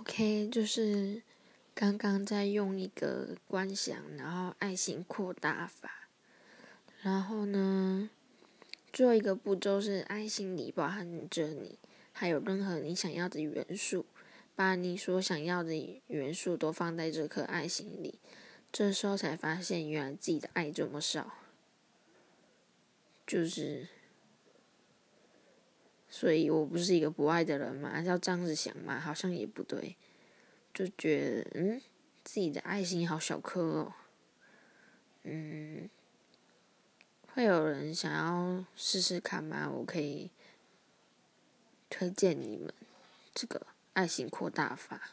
OK，就是刚刚在用一个观想，然后爱心扩大法，然后呢，最后一个步骤是爱心里包含着你，还有任何你想要的元素，把你所想要的元素都放在这颗爱心里，这时候才发现原来自己的爱这么少，就是。所以我不是一个不爱的人嘛？要这样子想嘛？好像也不对，就觉得嗯，自己的爱心好小颗哦。嗯，会有人想要试试看吗？我可以推荐你们这个爱心扩大法。